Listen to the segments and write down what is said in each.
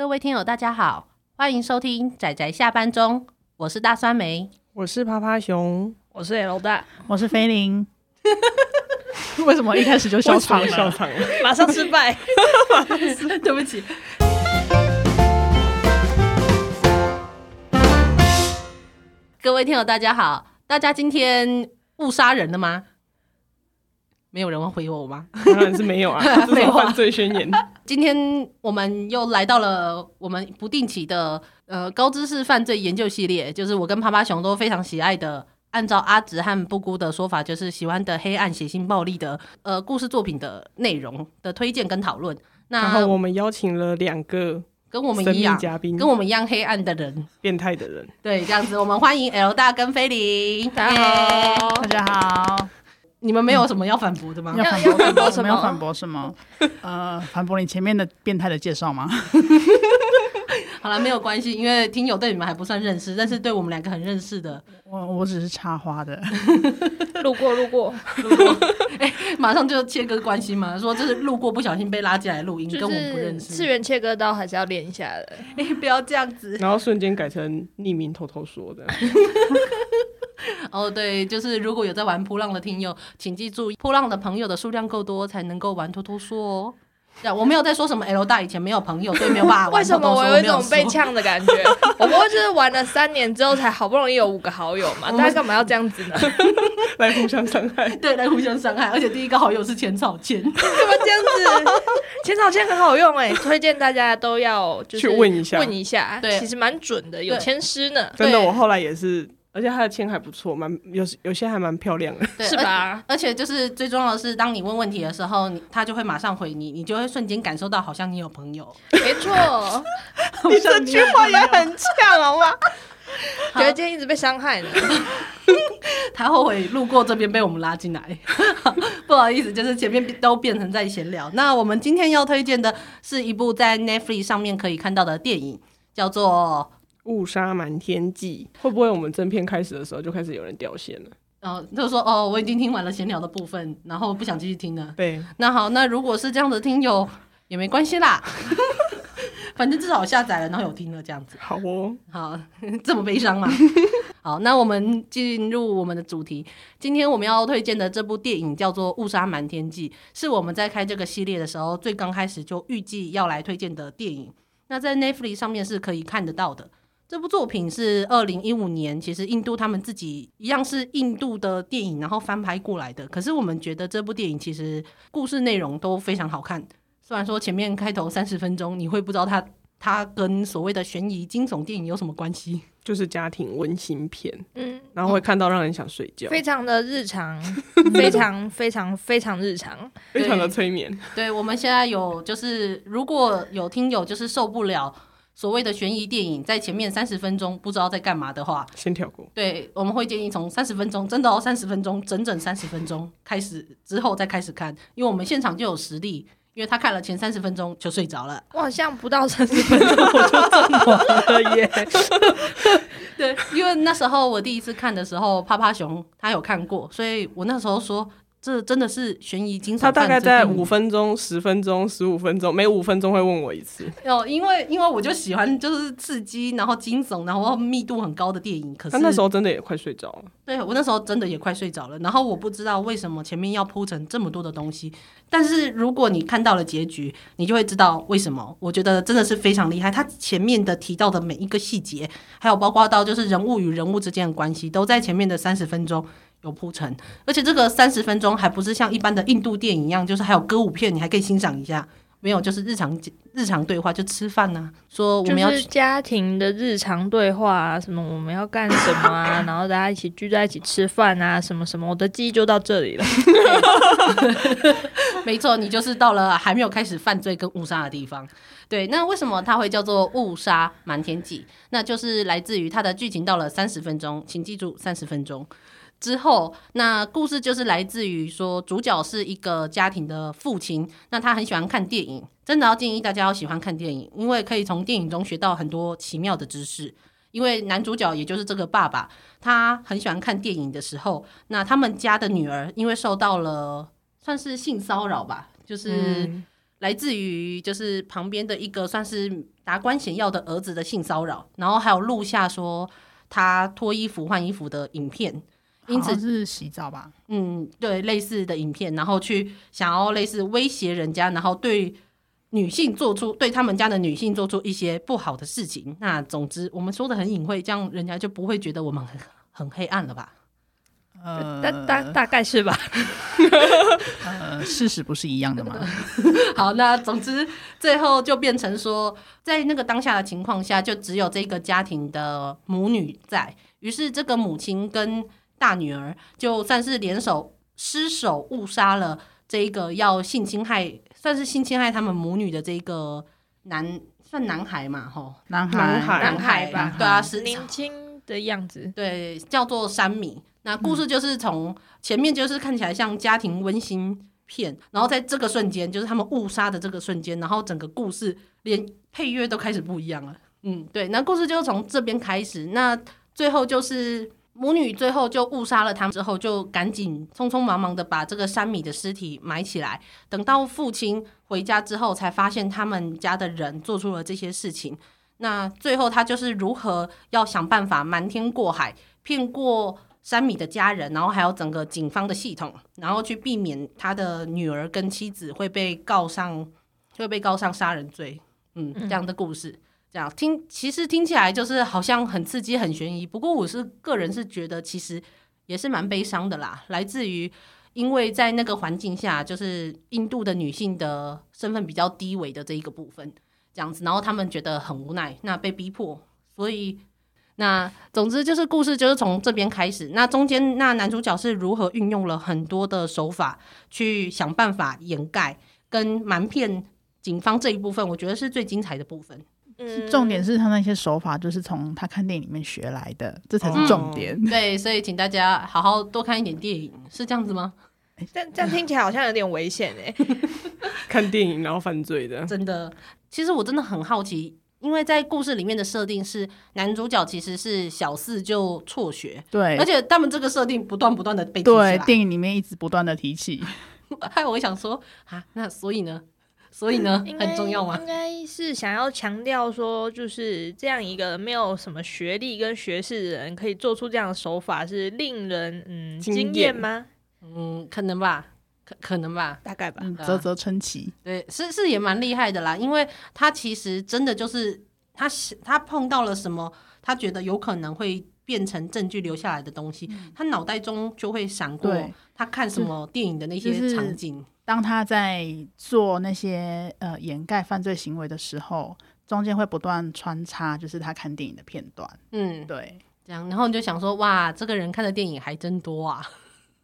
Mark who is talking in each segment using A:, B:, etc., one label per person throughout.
A: 各位听友，大家好，欢迎收听仔仔下班中，我是大酸梅，
B: 我是趴趴熊，
C: 我是 L 大，
D: 我是菲林。为什么一开始就笑场了？
B: 笑场了，
C: 马上失败，
A: 对不起。各位听友，大家好，大家今天误杀人了吗？没有人会回我吗？
B: 当然是没有啊，这是犯罪宣言。
A: 今天我们又来到了我们不定期的呃高知识犯罪研究系列，就是我跟趴趴熊都非常喜爱的。按照阿直和布姑的说法，就是喜欢的黑暗、血腥、暴力的呃故事作品的内容的推荐跟讨论。那
B: 然后我们邀请了两个
A: 跟我们一样嘉宾，跟我们一样黑暗的人，
B: 变态的人。
A: 对，这样子，我们欢迎 L 大跟菲林。
C: 大家好，
D: 大家好。
A: 你们没有什么要反驳的吗？
D: 要反驳什么？要反驳什么？呃，反驳你前面的变态的介绍吗？
A: 好了，没有关系，因为听友对你们还不算认识，但是对我们两个很认识的。
D: 我我只是插花的，
C: 路过路过
A: 路过，哎、欸，马上就切割关系嘛，说这是路过不小心被拉进来录音，跟我们不认识。
C: 次元切割刀还是要练一下的，
A: 哎、欸，不要这样子。
B: 然后瞬间改成匿名偷偷说的。
A: 哦，对，就是如果有在玩扑浪的听友，请记住，扑浪的朋友的数量够多，才能够玩偷偷说哦。我没有在说什么 L 大以前没有朋友，所以没有办法玩。
C: 为什么我有一种被呛的感觉？我不过就是玩了三年之后，才好不容易有五个好友嘛，大家干嘛要这样子呢？
B: 来互相伤害，
A: 对，来互相伤害。而且第一个好友是浅草千，怎么这
C: 样子？浅草千很好用哎、欸，推荐大家都要就是
B: 去问一下，
C: 问一下，对，其实蛮准的，有签师呢。
B: 真的，我后来也是。而且他的签还不错，蛮有有些还蛮漂亮的，
A: 对，是吧？而且就是最重要的是，当你问问题的时候，你他就会马上回你，你就会瞬间感受到好像你有朋友。
C: 没错，
B: 你这句话也很呛，好吗？
C: 觉得今天一直被伤害呢。
A: 他后悔路过这边被我们拉进来，不好意思，就是前面都变成在闲聊。那我们今天要推荐的是一部在 Netflix 上面可以看到的电影，叫做。
B: 误杀瞒天记会不会我们正片开始的时候就开始有人掉线了？
A: 哦，就说哦，我已经听完了闲聊的部分，然后不想继续听了。
B: 对，
A: 那好，那如果是这样的听友也没关系啦，反正至少我下载了，然后有听了这样子。
B: 好哦，
A: 好，这么悲伤吗？好，那我们进入我们的主题。今天我们要推荐的这部电影叫做《误杀瞒天记》，是我们在开这个系列的时候最刚开始就预计要来推荐的电影。那在 Netflix 上面是可以看得到的。这部作品是二零一五年，其实印度他们自己一样是印度的电影，然后翻拍过来的。可是我们觉得这部电影其实故事内容都非常好看。虽然说前面开头三十分钟你会不知道它它跟所谓的悬疑惊悚电影有什么关系，
B: 就是家庭温馨片，嗯，然后会看到让人想睡觉，
C: 非常的日常，非常非常非常日常，
B: 非常的催眠。
A: 对，对我们现在有就是如果有听友就是受不了。所谓的悬疑电影，在前面三十分钟不知道在干嘛的话，
B: 先跳过。
A: 对，我们会建议从三十分钟，真的哦，三十分钟，整整三十分钟开始之后再开始看，因为我们现场就有实力，因为他看了前三十分钟就睡着了。
C: 我好像不到三十分钟我就阵亡了耶。
A: 对，因为那时候我第一次看的时候，趴趴熊他有看过，所以我那时候说。这真的是悬疑惊悚。
B: 他大概在五分钟、十分钟、十五分钟，每五分钟会问我一次。
A: 哦，因为因为我就喜欢就是刺激，然后惊悚，然后密度很高的电影。可是他
B: 那时候真的也快睡着了。
A: 对，我那时候真的也快睡着了。然后我不知道为什么前面要铺成这么多的东西，但是如果你看到了结局，你就会知道为什么。我觉得真的是非常厉害。他前面的提到的每一个细节，还有包括到就是人物与人物之间的关系，都在前面的三十分钟。有铺陈，而且这个三十分钟还不是像一般的印度电影一样，就是还有歌舞片，你还可以欣赏一下。没有，就是日常日常对话，就吃饭呐、啊，说我们要
C: 就是家庭的日常对话啊，什么我们要干什么啊，然后大家一起聚在一起吃饭啊，什么什么，我的记忆就到这里了。
A: 没错，你就是到了还没有开始犯罪跟误杀的地方。对，那为什么它会叫做误杀瞒天记？那就是来自于它的剧情到了三十分钟，请记住三十分钟。之后，那故事就是来自于说，主角是一个家庭的父亲，那他很喜欢看电影，真的要建议大家要喜欢看电影，因为可以从电影中学到很多奇妙的知识。因为男主角也就是这个爸爸，他很喜欢看电影的时候，那他们家的女儿因为受到了算是性骚扰吧，就是来自于就是旁边的一个算是达官显要的儿子的性骚扰，然后还有录下说他脱衣服换衣服的影片，因此
D: 是洗澡吧？
A: 嗯，对，类似的影片，然后去想要类似威胁人家，然后对女性做出对他们家的女性做出一些不好的事情。那总之我们说的很隐晦，这样人家就不会觉得我们很很黑暗了吧？
D: 呃，
C: 大大大概是吧。
D: 呃，事实不是一样的吗？
A: 好，那总之最后就变成说，在那个当下的情况下，就只有这个家庭的母女在。于是这个母亲跟大女儿就算是联手失手误杀了这一个要性侵害，算是性侵害他们母女的这个男，算男孩嘛？吼，
D: 男孩，
B: 男孩，
A: 男孩吧？对啊，是
C: 年轻的样子。
A: 对，叫做山米。那故事就是从前面就是看起来像家庭温馨片，然后在这个瞬间，就是他们误杀的这个瞬间，然后整个故事连配乐都开始不一样了。嗯，对，那故事就从这边开始。那最后就是母女最后就误杀了他们之后，就赶紧匆匆忙忙的把这个山米的尸体埋起来。等到父亲回家之后，才发现他们家的人做出了这些事情。那最后他就是如何要想办法瞒天过海，骗过。山米的家人，然后还有整个警方的系统，然后去避免他的女儿跟妻子会被告上，会被告上杀人罪。嗯，这样的故事，这样听其实听起来就是好像很刺激、很悬疑。不过我是个人是觉得，其实也是蛮悲伤的啦。来自于因为在那个环境下，就是印度的女性的身份比较低微的这一个部分，这样子，然后他们觉得很无奈，那被逼迫，所以。那总之就是故事就是从这边开始，那中间那男主角是如何运用了很多的手法去想办法掩盖跟瞒骗警方这一部分，我觉得是最精彩的部分。
D: 嗯，重点是他那些手法就是从他看电影里面学来的，这才是重点。
A: 嗯、对，所以请大家好好多看一点电影，是这样子吗？
C: 但这样听起来好像有点危险哎，
B: 看电影然后犯罪的，
A: 真的。其实我真的很好奇。因为在故事里面的设定是男主角其实是小四就辍学，
D: 对，
A: 而且他们这个设定不断不断的被提起，
D: 对，电影里面一直不断的提起。
A: 害我想说啊，那所以呢，所以呢，很重要吗？
C: 应该是想要强调说，就是这样一个没有什么学历跟学识的人可以做出这样的手法，是令人嗯惊艳吗？
A: 嗯，可能吧。可可能吧，
C: 大概吧，
D: 啧啧称奇。
A: 对，是是也蛮厉害的啦，因为他其实真的就是他他碰到了什么，他觉得有可能会变成证据留下来的东西，嗯、他脑袋中就会闪过他看什么电影的那些场景。
D: 就是、当他在做那些呃掩盖犯罪行为的时候，中间会不断穿插，就是他看电影的片段。嗯，对，
A: 这样，然后你就想说，哇，这个人看的电影还真多啊！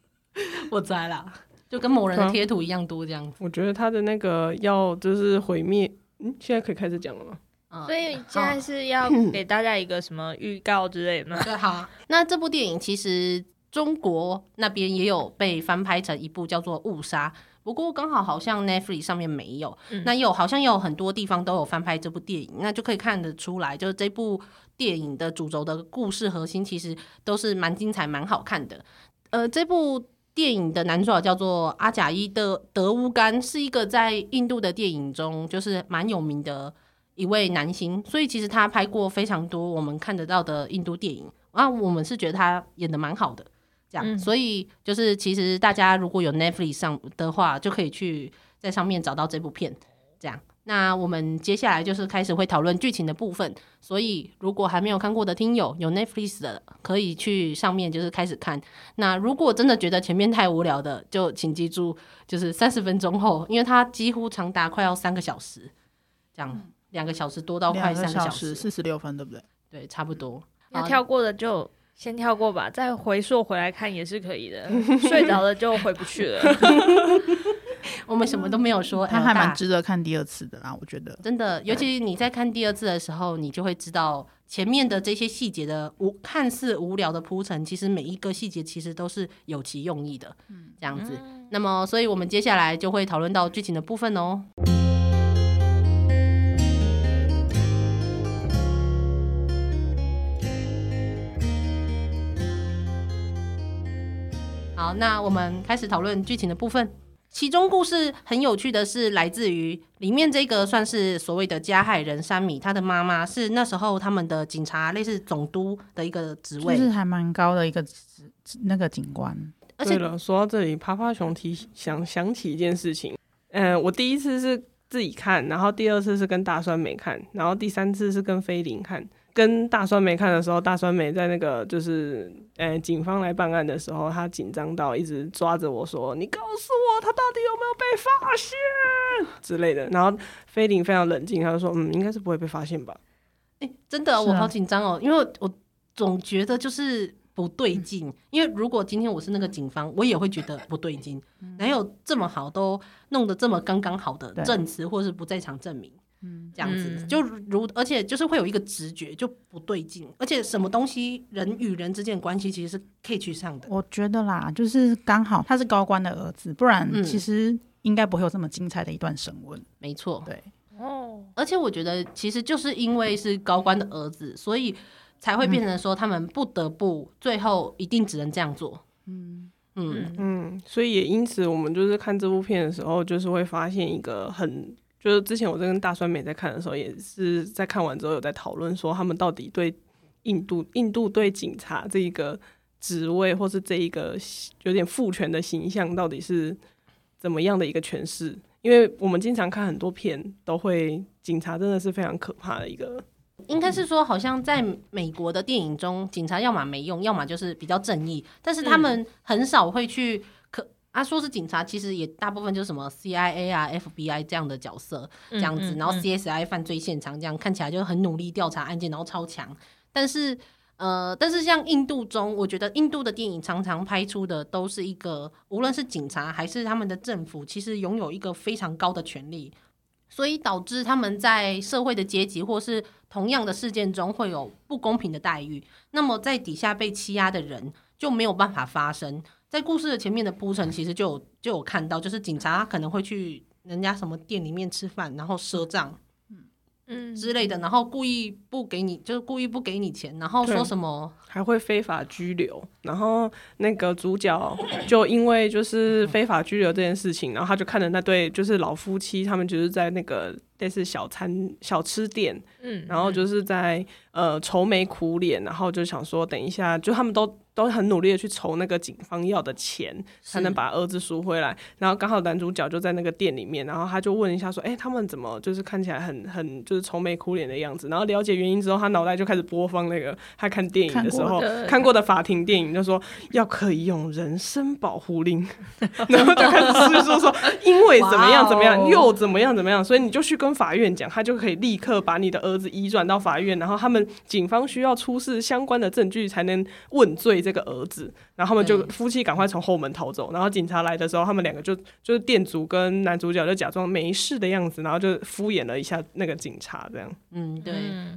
A: 我栽了。就跟某人的贴图一样多这样子，
B: 我觉得他的那个要就是毁灭，嗯，现在可以开始讲了吗？
C: 嗯，所以现在是要 给大家一个什么预告之类的吗？
A: 对，好。那这部电影其实中国那边也有被翻拍成一部叫做《误杀》，不过刚好好像 Netflix 上面没有。嗯，那有好像有很多地方都有翻拍这部电影，那就可以看得出来，就是这部电影的主轴的故事核心其实都是蛮精彩、蛮好看的。呃，这部。电影的男主角叫做阿贾伊德德乌干，是一个在印度的电影中就是蛮有名的一位男星，所以其实他拍过非常多我们看得到的印度电影啊，我们是觉得他演的蛮好的，这样，嗯、所以就是其实大家如果有 Netflix 上的话，就可以去在上面找到这部片，这样。那我们接下来就是开始会讨论剧情的部分，所以如果还没有看过的听友，有 Netflix 的可以去上面就是开始看。那如果真的觉得前面太无聊的，就请记住，就是三十分钟后，因为它几乎长达快要三个小时，这样两个小时多到快三个小时，
D: 四十六分，对不对？
A: 对，差不多。
C: 要跳过的就先跳过吧，再回溯回来看也是可以的。睡着了就回不去了。
A: 我们什么都没有说，
D: 他还蛮值得看第二次的啦，我觉得
A: 真的，尤其你在看第二次的时候，你就会知道前面的这些细节的无看似无聊的铺陈，其实每一个细节其实都是有其用意的，嗯这样子。嗯、那么，所以我们接下来就会讨论到剧情的部分哦。好，那我们开始讨论剧情的部分。其中故事很有趣的是，来自于里面这个算是所谓的加害人山米，他的妈妈是那时候他们的警察，类似总督的一个职位，
D: 就是还蛮高的一个职那个警官。
A: 而且
B: 对了，说到这里，趴趴熊提想想起一件事情，嗯、呃，我第一次是自己看，然后第二次是跟大酸梅看，然后第三次是跟菲林看。跟大酸梅看的时候，大酸梅在那个就是，呃、欸，警方来办案的时候，他紧张到一直抓着我说：“你告诉我，他到底有没有被发现之类的。”然后菲林非常冷静，他就说：“嗯，应该是不会被发现吧？”
A: 哎、欸，真的，我好紧张哦，因为我总觉得就是不对劲。嗯、因为如果今天我是那个警方，我也会觉得不对劲。哪有这么好，都弄得这么刚刚好的证词，或是不在场证明？嗯，这样子、嗯、就如，而且就是会有一个直觉就不对劲，而且什么东西人与人之间的关系其实是可以去上的。
D: 我觉得啦，就是刚好他是高官的儿子，不然其实应该不会有这么精彩的一段审问。
A: 没错，
D: 对
A: 哦，而且我觉得其实就是因为是高官的儿子，所以才会变成说他们不得不最后一定只能这样做。嗯
B: 嗯嗯，所以也因此我们就是看这部片的时候，就是会发现一个很。就是之前我在跟大酸梅在看的时候，也是在看完之后有在讨论说，他们到底对印度印度对警察这一个职位，或是这一个有点父权的形象，到底是怎么样的一个诠释？因为我们经常看很多片，都会警察真的是非常可怕的一个。
A: 应该是说，好像在美国的电影中，警察要么没用，要么就是比较正义，但是他们很少会去。他、啊、说是警察，其实也大部分就是什么 CIA 啊、FBI 这样的角色，这样子，嗯嗯、然后 CSI 犯罪现场这样看起来就很努力调查案件，然后超强。但是，呃，但是像印度中，我觉得印度的电影常常拍出的都是一个，无论是警察还是他们的政府，其实拥有一个非常高的权力，所以导致他们在社会的阶级或是同样的事件中会有不公平的待遇。那么在底下被欺压的人就没有办法发声。在故事的前面的铺陈，其实就有就有看到，就是警察可能会去人家什么店里面吃饭，然后赊账，嗯之类的，然后故意不给你，就是故意不给你钱，然后说什么
B: 还会非法拘留，然后那个主角就因为就是非法拘留这件事情，然后他就看着那对就是老夫妻，他们就是在那个类似小餐小吃店，嗯，然后就是在呃愁眉苦脸，然后就想说等一下，就他们都。都很努力的去筹那个警方要的钱，才能把儿子赎回来。然后刚好男主角就在那个店里面，然后他就问一下说：“哎、欸，他们怎么就是看起来很很就是愁眉苦脸的样子？”然后了解原因之后，他脑袋就开始播放那个他看电影的时候看过，看过的法庭电影，就说要可以用人身保护令，然后就开始叙述说因为怎么样怎么样又怎么样怎么样，所以你就去跟法院讲，他就可以立刻把你的儿子移转到法院，然后他们警方需要出示相关的证据才能问罪。这个儿子，然后他们就夫妻赶快从后门逃走。然后警察来的时候，他们两个就就是店主跟男主角就假装没事的样子，然后就敷衍了一下那个警察，这样。
A: 嗯，对，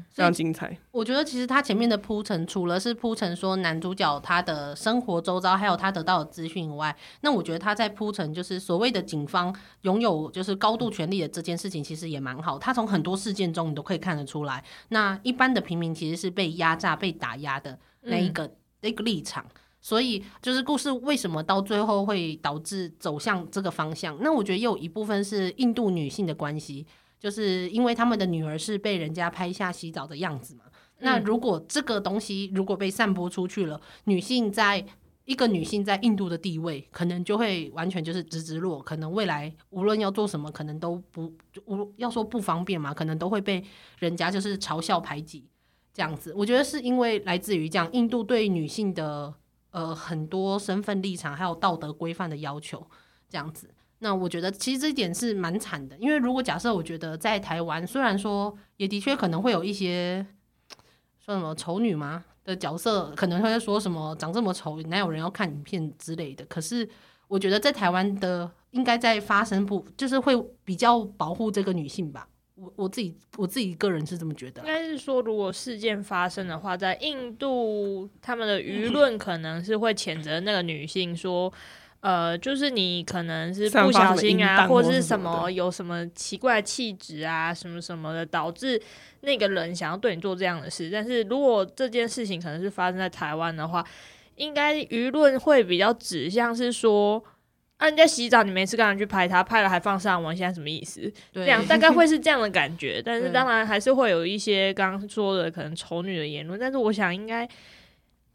B: 非常精彩。
A: 我觉得其实他前面的铺陈，除了是铺陈说男主角他的生活周遭，还有他得到的资讯以外，那我觉得他在铺陈就是所谓的警方拥有就是高度权力的这件事情，其实也蛮好。他从很多事件中你都可以看得出来，那一般的平民其实是被压榨、被打压的那一个。嗯一个立场，所以就是故事为什么到最后会导致走向这个方向？那我觉得也有一部分是印度女性的关系，就是因为他们的女儿是被人家拍下洗澡的样子嘛。嗯、那如果这个东西如果被散播出去了，女性在一个女性在印度的地位，可能就会完全就是直直落，可能未来无论要做什么，可能都不无要说不方便嘛，可能都会被人家就是嘲笑排挤。这样子，我觉得是因为来自于这样印度对女性的呃很多身份立场还有道德规范的要求，这样子。那我觉得其实这一点是蛮惨的，因为如果假设我觉得在台湾，虽然说也的确可能会有一些说什么丑女嘛的角色，可能会说什么长这么丑，哪有人要看影片之类的。可是我觉得在台湾的应该在发生不就是会比较保护这个女性吧。我我自己我自己个人是这么觉得，应
C: 该是说，如果事件发生的话，在印度他们的舆论可能是会谴责那个女性说，呃，就是你可能是不小心啊，或是什么有什么奇怪气质啊，什么什么的，导致那个人想要对你做这样的事。但是如果这件事情可能是发生在台湾的话，应该舆论会比较指向是说。啊，人家洗澡，你没事干嘛去拍他？拍了还放上网，现在什么意思？
A: 对
C: 这样大概会是这样的感觉。但是当然还是会有一些刚刚说的可能丑女的言论。但是我想应该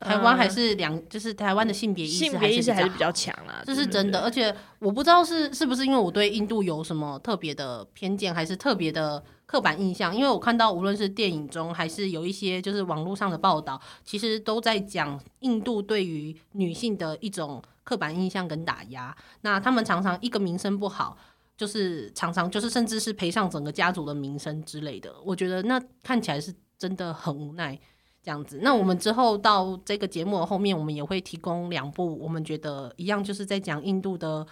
A: 台湾还是两，就是台湾的性别意识
C: 性别意识还是比较强啦，
A: 这是真的。而且我不知道是是不是因为我对印度有什么特别的偏见，还是特别的。刻板印象，因为我看到无论是电影中还是有一些就是网络上的报道，其实都在讲印度对于女性的一种刻板印象跟打压。那他们常常一个名声不好，就是常常就是甚至是赔上整个家族的名声之类的。我觉得那看起来是真的很无奈这样子。那我们之后到这个节目的后面，我们也会提供两部我们觉得一样，就是在讲印度的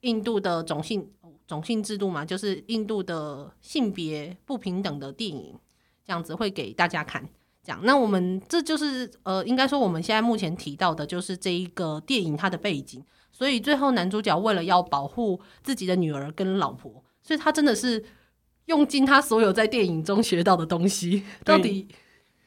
A: 印度的种姓。种姓制度嘛，就是印度的性别不平等的电影，这样子会给大家看。这样，那我们这就是呃，应该说我们现在目前提到的，就是这一个电影它的背景。所以最后男主角为了要保护自己的女儿跟老婆，所以他真的是用尽他所有在电影中学到的东西。到底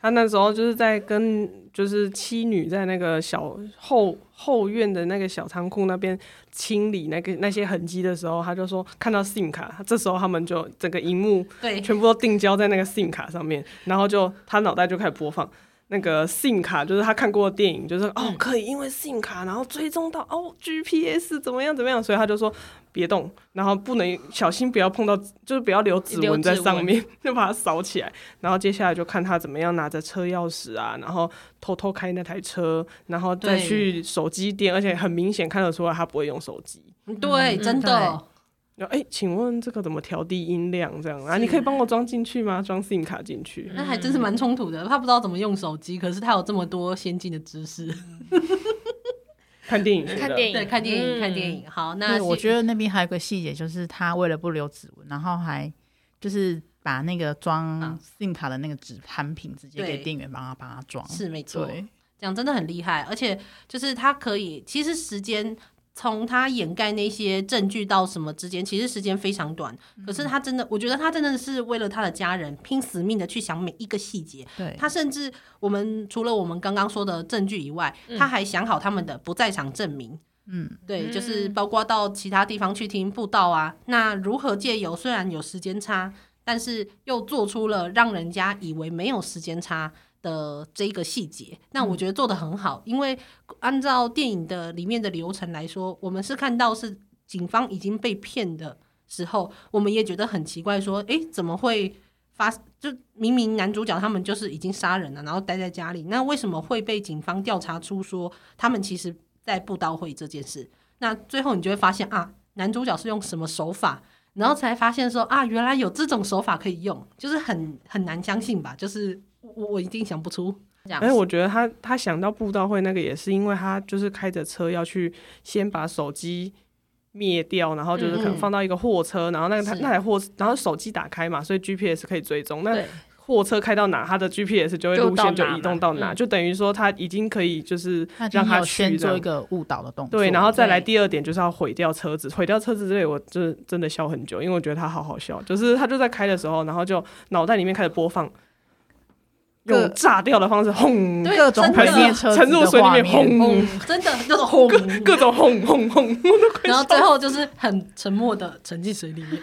B: 他那时候就是在跟就是妻女在那个小后。后院的那个小仓库那边清理那个那些痕迹的时候，他就说看到 SIM 卡，这时候他们就整个荧幕对全部都定焦在那个 SIM 卡上面，然后就他脑袋就开始播放那个 SIM 卡，就是他看过的电影，就是哦可以因为 SIM 卡然后追踪到哦 GPS 怎么样怎么样，所以他就说。别动，然后不能小心，不要碰到，就是不要留指纹在上面，就把它扫起来。然后接下来就看他怎么样拿着车钥匙啊，然后偷偷开那台车，然后再去手机店，而且很明显看得出来他不会用手机。
A: 对，真的。
B: 哎，请问这个怎么调低音量？这样啊，你可以帮我装进去吗？装 SIM 卡进去？
A: 那还真是蛮冲突的。他不知道怎么用手机，可是他有这么多先进的知识。
B: 看电影，
C: 看电影，
A: 对，看电影，看电影。好，那
D: 我觉得那边还有个细节，就是他为了不留指纹，然后还就是把那个装 SIM 卡的那个纸盘品直接给店员帮他帮他装，
A: 是没错，这样真的很厉害。而且就是他可以，其实时间。从他掩盖那些证据到什么之间，其实时间非常短。可是他真的，我觉得他真的是为了他的家人拼死命的去想每一个细节。
D: 对，
A: 他甚至我们除了我们刚刚说的证据以外，他还想好他们的不在场证明。嗯，对，就是包括到其他地方去听布道啊。那如何借由虽然有时间差，但是又做出了让人家以为没有时间差的这一个细节，那我觉得做得很好，因为按照电影的里面的流程来说，我们是看到是警方已经被骗的时候，我们也觉得很奇怪，说，诶，怎么会发？就明明男主角他们就是已经杀人了，然后待在家里，那为什么会被警方调查出说他们其实在布道会这件事？那最后你就会发现啊，男主角是用什么手法，然后才发现说啊，原来有这种手法可以用，就是很很难相信吧，就是。我我一定想不出。
B: 哎，我觉得他他想到布道会那个也是因为他就是开着车要去先把手机灭掉，然后就是可能放到一个货车，嗯、然后那个他那台货，然后手机打开嘛，所以 GPS 可以追踪。那货车开到哪，他的 GPS 就会路线就移动到哪，就，就等于说他已经可以就是让他去
D: 先做一个误导的动作。
B: 对，然后再来第二点就是要毁掉车子，毁掉车子这里，我就真的笑很久，因为我觉得他好好笑，就是他就在开的时候，然后就脑袋里面开始播放。用炸掉的方式轰，
D: 各种毁灭车
B: 沉入水里面轰，
A: 真的那种轰，
B: 各种轰轰轰，
A: 然后最后就是很沉默的沉进水里面。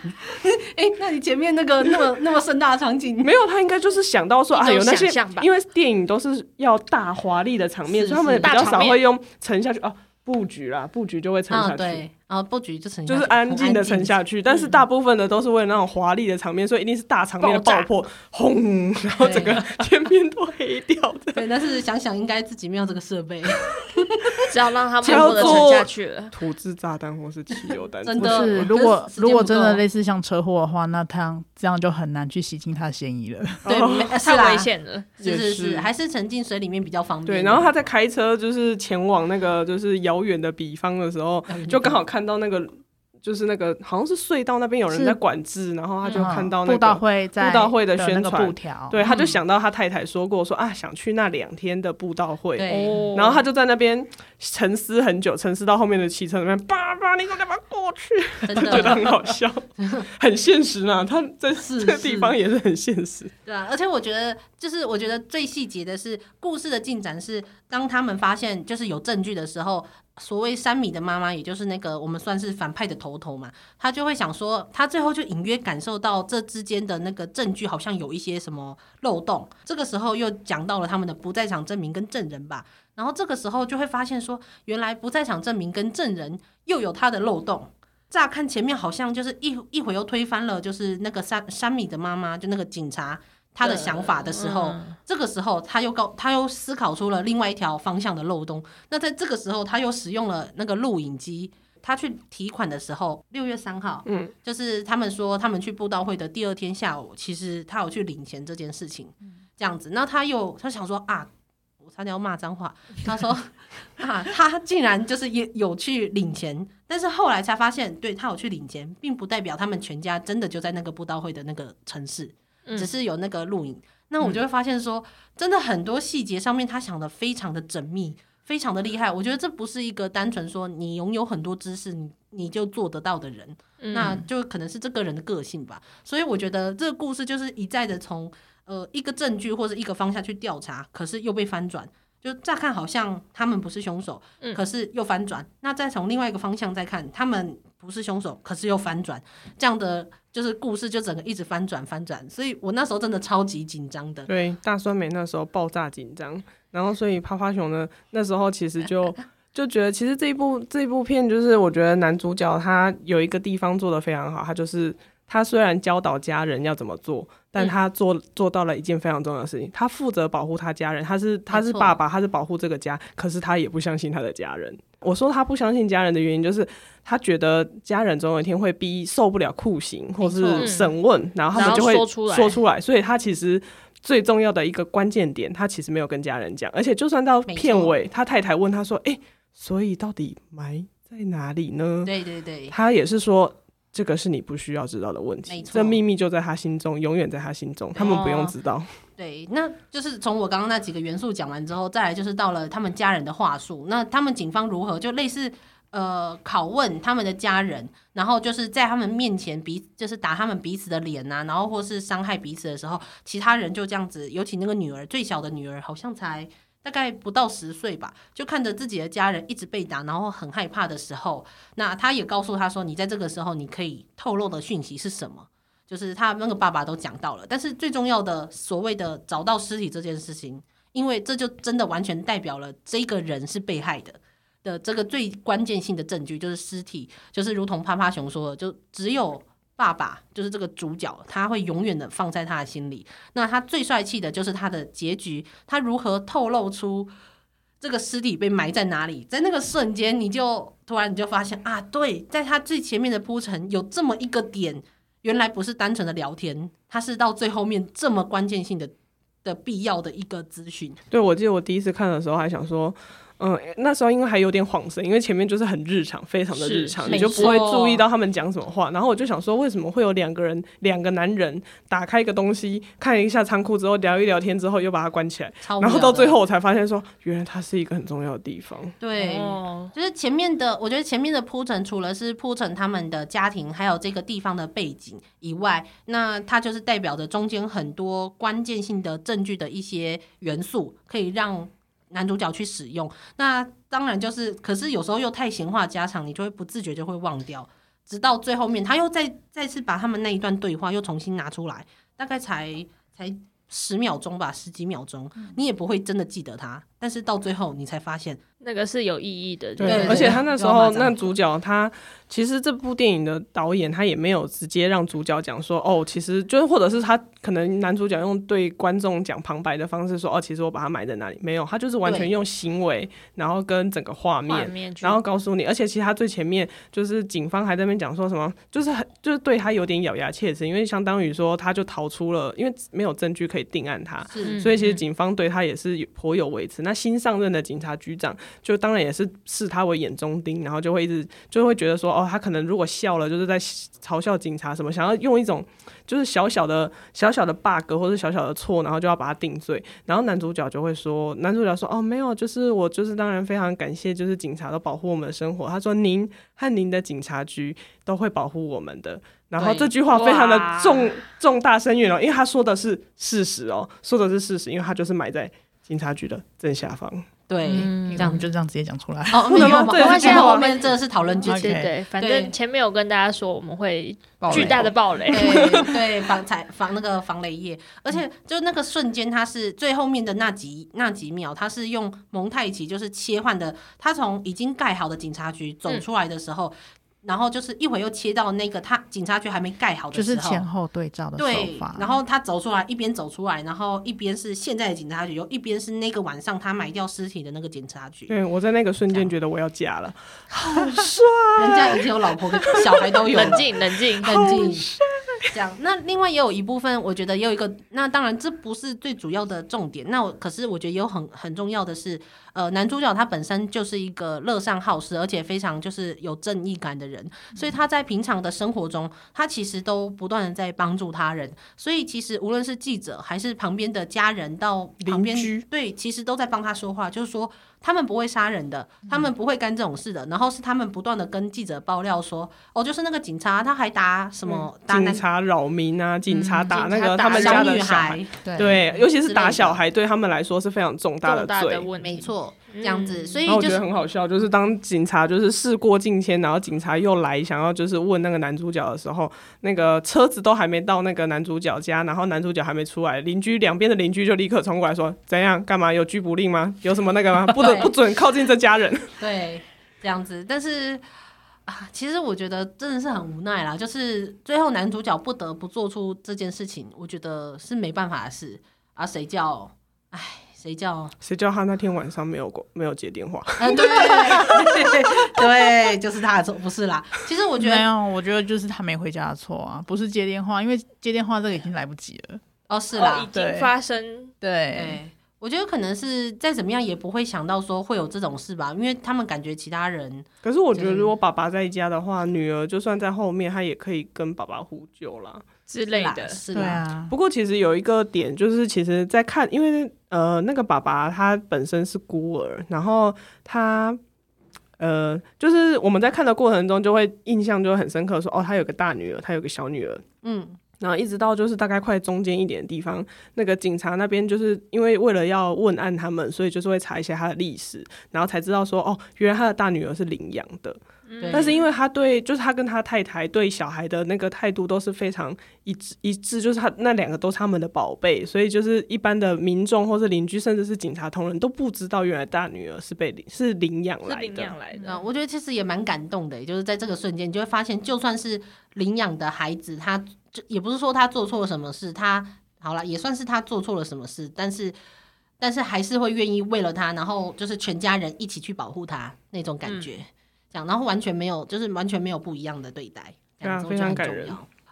A: 哎、欸，那你前面那个那么那么盛大的场景，
B: 没有？他应该就是想到说啊，有那些，因为电影都是要大华丽的场面，是是所以他们比较少会用沉下去哦。布局啦，布局就会沉下去。
A: 然后布局就沉，
B: 就是安静的沉下去。但是大部分的都是为了那种华丽的场面，所以一定是大场面的爆破，轰，然后整个天边都黑掉的。
A: 对，但是想想应该自己没有这个设备，
C: 只要让他们默默的沉下去了。
B: 土制炸弹或是汽油弹，
A: 真的。
D: 是如果如果真的类似像车祸的话，那他这样就很难去洗清他的嫌疑了。
A: 对，
C: 哦、太危险了。
A: 是是是，还是沉进水里面比较方便。
B: 对，然后他在开车，就是前往那个就是遥远的彼方的时候，就刚好看到那个。就是那个好像是隧道那边有人在管制，然后他就看到那个布道会
D: 在
B: 布道会的宣传
D: 布条，
B: 对，他就想到他太太说过说啊，想去那两天的布道会，然后他就在那边沉思很久，沉思到后面的汽车里面，爸爸，你给我干嘛过去？就觉得很好笑，很现实呢。他在这个地方也是很现实，
A: 对啊。而且我觉得，就是我觉得最细节的是故事的进展是，当他们发现就是有证据的时候。所谓山米的妈妈，也就是那个我们算是反派的头头嘛，他就会想说，他最后就隐约感受到这之间的那个证据好像有一些什么漏洞。这个时候又讲到了他们的不在场证明跟证人吧，然后这个时候就会发现说，原来不在场证明跟证人又有他的漏洞。乍看前面好像就是一一会又推翻了，就是那个山山米的妈妈，就那个警察他的想法的时候，嗯、这个时候他又告他又思考出了另外一条方向的漏洞。那在这个时候，他又使用了那个录影机，他去提款的时候，六月三号，嗯，就是他们说他们去布道会的第二天下午，其实他有去领钱这件事情，这样子。那他又他想说啊。我差点要骂脏话，他说 啊，他竟然就是也有去领钱，但是后来才发现，对，他有去领钱，并不代表他们全家真的就在那个布道会的那个城市，只是有那个录影。那我就会发现说，真的很多细节上面他想的非常的缜密，非常的厉害。我觉得这不是一个单纯说你拥有很多知识你你就做得到的人，那就可能是这个人的个性吧。所以我觉得这个故事就是一再的从。呃，一个证据或者一个方向去调查，可是又被翻转，就乍看好像他们不是凶手，嗯，可是又翻转。那再从另外一个方向再看，他们不是凶手，可是又翻转，这样的就是故事就整个一直翻转翻转。所以我那时候真的超级紧张的。
B: 对，大酸梅那时候爆炸紧张，然后所以趴趴熊呢，那时候其实就 就觉得，其实这一部这一部片就是我觉得男主角他有一个地方做得非常好，他就是。他虽然教导家人要怎么做，但他做做到了一件非常重要的事情。他负责保护他家人，他是他是爸爸，他是保护这个家。可是他也不相信他的家人。我说他不相信家人的原因，就是他觉得家人总有一天会逼受不了酷刑或是审问，然后他们就会说出来。说出来。所以他其实最重要的一个关键点，他其实没有跟家人讲。而且就算到片尾，他太太问他说：“诶，所以到底埋在哪里呢？”
A: 对对对，
B: 他也是说。这个是你不需要知道的问题，这秘密就在他心中，永远在他心中，他们不用知道。
A: 对，那就是从我刚刚那几个元素讲完之后，再来就是到了他们家人的话术。那他们警方如何就类似呃拷问他们的家人，然后就是在他们面前彼就是打他们彼此的脸啊，然后或是伤害彼此的时候，其他人就这样子，尤其那个女儿最小的女儿好像才。大概不到十岁吧，就看着自己的家人一直被打，然后很害怕的时候，那他也告诉他说：“你在这个时候，你可以透露的讯息是什么？”就是他那个爸爸都讲到了，但是最重要的所谓的找到尸体这件事情，因为这就真的完全代表了这个人是被害的的这个最关键性的证据，就是尸体，就是如同趴趴熊说的，就只有。爸爸就是这个主角，他会永远的放在他的心里。那他最帅气的就是他的结局，他如何透露出这个尸体被埋在哪里？在那个瞬间，你就突然你就发现啊，对，在他最前面的铺陈有这么一个点，原来不是单纯的聊天，他是到最后面这么关键性的的必要的一个资讯。
B: 对，我记得我第一次看的时候还想说。嗯，那时候因为还有点恍神，因为前面就是很日常，非常的日常，你就不会注意到他们讲什么话。然后我就想说，为什么会有两个人，两个男人打开一个东西，看一下仓库之后聊一聊天之后又把它关起来，然后到最后我才发现说，原来它是一个很重要的地方。
A: 对，就是前面的，我觉得前面的铺陈除了是铺陈他们的家庭，还有这个地方的背景以外，那它就是代表着中间很多关键性的证据的一些元素，可以让。男主角去使用，那当然就是，可是有时候又太闲话家常，你就会不自觉就会忘掉，直到最后面，他又再再次把他们那一段对话又重新拿出来，大概才才十秒钟吧，十几秒钟，你也不会真的记得他，但是到最后你才发现。
C: 那个是有意义的，
B: 对，而且他那时候那主角他其实这部电影的导演他也没有直接让主角讲说哦，其实就是或者是他可能男主角用对观众讲旁白的方式说哦，其实我把它埋在哪里，没有，他就是完全用行为，然后跟整个画面，面然后告诉你，而且其实他最前面就是警方还在那边讲说什么，就是很就是对他有点咬牙切齿，因为相当于说他就逃出了，因为没有证据可以定案他，所以其实警方对他也是颇有维持。那新上任的警察局长。就当然也是视他为眼中钉，然后就会一直就会觉得说，哦，他可能如果笑了，就是在嘲笑警察什么，想要用一种就是小小的小小的 bug 或者小小的错，然后就要把他定罪。然后男主角就会说，男主角说，哦，没有，就是我就是当然非常感谢，就是警察都保护我们的生活。他说，您和您的警察局都会保护我们的。然后这句话非常的重重大深远哦，因为他说的是事实哦，说的是事实，因为他就是埋在。警察局的正下方。
A: 对，
D: 这样就这样直接讲出来。
A: 哦，没有吗？没关系，我们这是讨论剧情。
C: 对，反正前面有跟大家说，我们会巨大的暴雷。
A: 对 对，防踩防那个防雷液，而且就那个瞬间，它是最后面的那几那几秒，它是用蒙太奇，就是切换的。他从已经盖好的警察局走出来的时候。然后就是一会又切到那个他警察局还没盖好的时候，
D: 就是前后对照的手法。
A: 对，然后他走出来，一边走出来，然后一边是现在的警察局，又一边是那个晚上他埋掉尸体的那个警察局。
B: 对，我在那个瞬间觉得我要嫁了，好帅！
A: 人家已经有老婆跟小孩都有。
C: 冷静，冷静，
A: 冷静。这样，那另外也有一部分，我觉得也有一个，那当然这不是最主要的重点。那我可是我觉得也有很很重要的是，呃，男主角他本身就是一个乐善好施，而且非常就是有正义感的人，所以他在平常的生活中，他其实都不断的在帮助他人。所以其实无论是记者还是旁边的家人到旁边，对，其实都在帮他说话，就是说。他们不会杀人的，他们不会干这种事的。嗯、然后是他们不断的跟记者爆料说，哦，就是那个警察，他还打什么？嗯、打
B: 警察扰民啊！警察打那个他们家的小孩，
A: 嗯、小女孩，
B: 对，尤其是打小孩，对他们来说是非常重大的罪。
A: 没错。这样子，所以、
B: 就是、我觉得很好笑，就是当警察就是事过境迁，然后警察又来想要就是问那个男主角的时候，那个车子都还没到那个男主角家，然后男主角还没出来，邻居两边的邻居就立刻冲过来说：“怎样？干嘛？有拘捕令吗？有什么那个吗？不得不准靠近这家人。”
A: 对，这样子。但是啊，其实我觉得真的是很无奈啦，就是最后男主角不得不做出这件事情，我觉得是没办法的事啊。谁叫？哎。谁叫
B: 谁叫他那天晚上没有过没有接电话？
A: 嗯，对对，对，就是他的错，不是啦。其实我觉得没
D: 有，我觉得就是他没回家的错啊，不是接电话，因为接电话这个已经来不及了。
A: 哦，是啦，
C: 哦、已经发生。
D: 对，
A: 对，我觉得可能是再怎么样也不会想到说会有这种事吧，因为他们感觉其他人。
B: 可是我觉得如果爸爸在家的话，女儿就算在后面，她也可以跟爸爸呼救啦。
C: 之类的，
A: 是的。啊。
B: 不过其实有一个点，就是其实，在看，因为呃，那个爸爸他本身是孤儿，然后他呃，就是我们在看的过程中，就会印象就很深刻，说哦，他有个大女儿，他有个小女儿，嗯。然后一直到就是大概快中间一点的地方，那个警察那边就是因为为了要问案他们，所以就是会查一些他的历史，然后才知道说哦，原来他的大女儿是领养的。嗯、但是因为他对，就是他跟他太太对小孩的那个态度都是非常一致一致，就是他那两个都是他们的宝贝，所以就是一般的民众或是邻居，甚至是警察同仁都不知道原来大女儿是被领是领养来的。
C: 领养来的，
A: 嗯，我觉得其实也蛮感动的，就是在这个瞬间，你就会发现，就算是领养的孩子，他就也不是说他做错了什么事，他好了也算是他做错了什么事，但是但是还是会愿意为了他，然后就是全家人一起去保护他那种感觉。嗯然后完全没有，就是完全没有不一样的对待，这样子非常感人。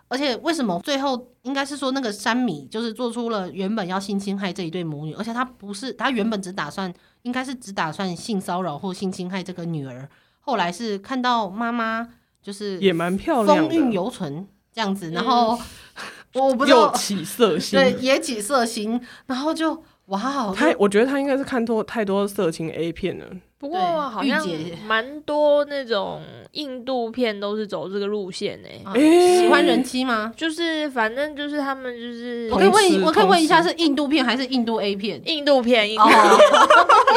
A: 而且为什么最后应该是说那个山米就是做出了原本要性侵害这一对母女，而且他不是他原本只打算应该是只打算性骚扰或性侵害这个女儿，后来是看到妈妈就是
B: 也蛮漂亮，
A: 风韵犹存这样子，然后 我不知道
B: 又起色心，
A: 对，也起色心，然后就哇，
B: 他我觉得他应该是看多太多色情 A 片了。
C: 不过好像蛮多那种印度片都是走这个路线呢、欸。
A: 欸、喜欢人妻吗？
C: 就是反正就是他们就是。
A: 我可以问，我可以问一下，是印度片还是印度 A 片？
C: 印度片，印度片，哦、